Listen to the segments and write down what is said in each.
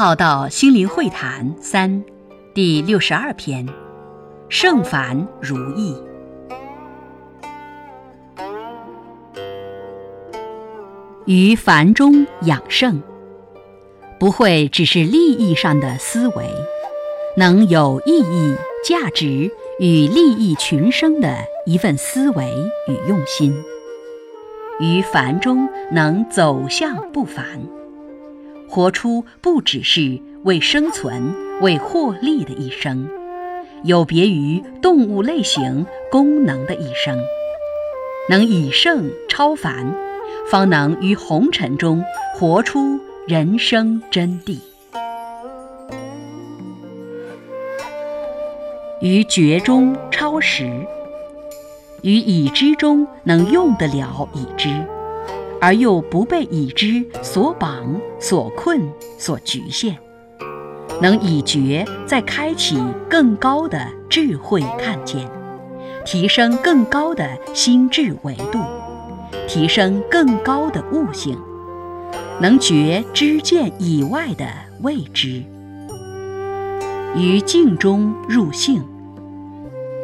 浩道心灵会谈三，第六十二篇：圣凡如意。于凡中养圣，不会只是利益上的思维，能有意义、价值与利益群生的一份思维与用心。于凡中能走向不凡，活出不只是为生存、为获利的一生，有别于动物类型功能的一生，能以圣超凡，方能于红尘中活出人生真谛。于觉中超时。于已知中能用得了已知，而又不被已知所绑、所困、所局限，能以觉再开启更高的智慧看见，提升更高的心智维度，提升更高的悟性，能觉知见以外的未知。于静中入性。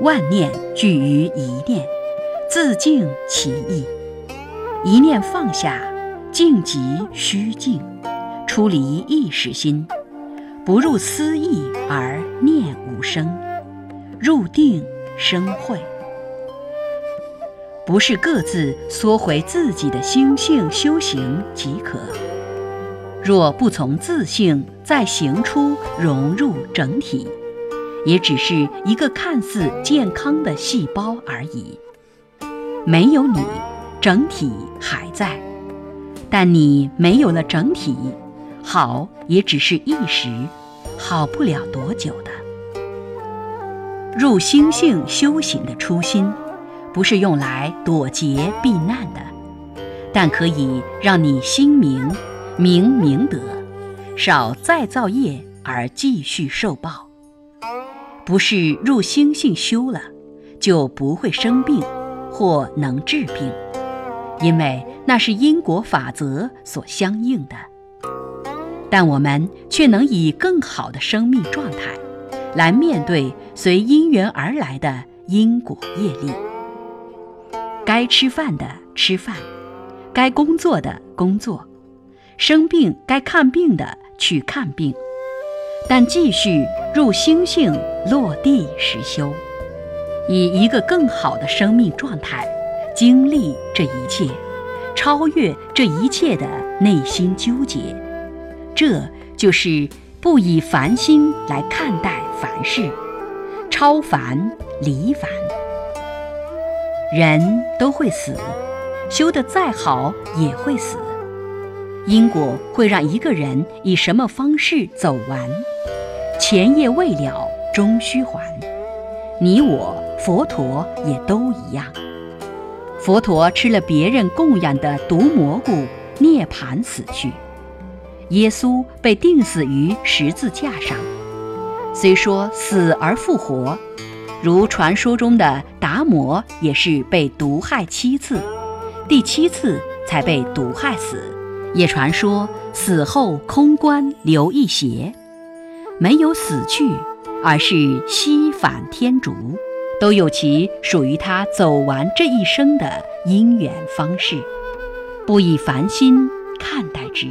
万念聚于一念，自净其意。一念放下，静即虚静，出离意识心，不入思意而念无声，入定生慧。不是各自缩回自己的心性修行即可。若不从自性再行出，融入整体。也只是一个看似健康的细胞而已，没有你，整体还在；但你没有了整体，好也只是一时，好不了多久的。入心性修行的初心，不是用来躲劫避难的，但可以让你心明，明明德，少再造业而继续受报。不是入心性修了，就不会生病，或能治病，因为那是因果法则所相应的。但我们却能以更好的生命状态，来面对随因缘而来的因果业力。该吃饭的吃饭，该工作的工作，生病该看病的去看病。但继续入心性落地实修，以一个更好的生命状态经历这一切，超越这一切的内心纠结，这就是不以凡心来看待凡事，超凡离凡。人都会死，修得再好也会死。因果会让一个人以什么方式走完？前业未了，终须还。你我佛陀也都一样。佛陀吃了别人供养的毒蘑菇，涅槃死去。耶稣被钉死于十字架上，虽说死而复活，如传说中的达摩也是被毒害七次，第七次才被毒害死。也传说死后空观留一邪。没有死去，而是西返天竺，都有其属于他走完这一生的因缘方式。不以凡心看待之，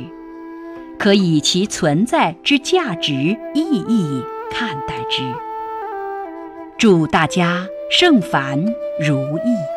可以其存在之价值意义看待之。祝大家圣凡如意。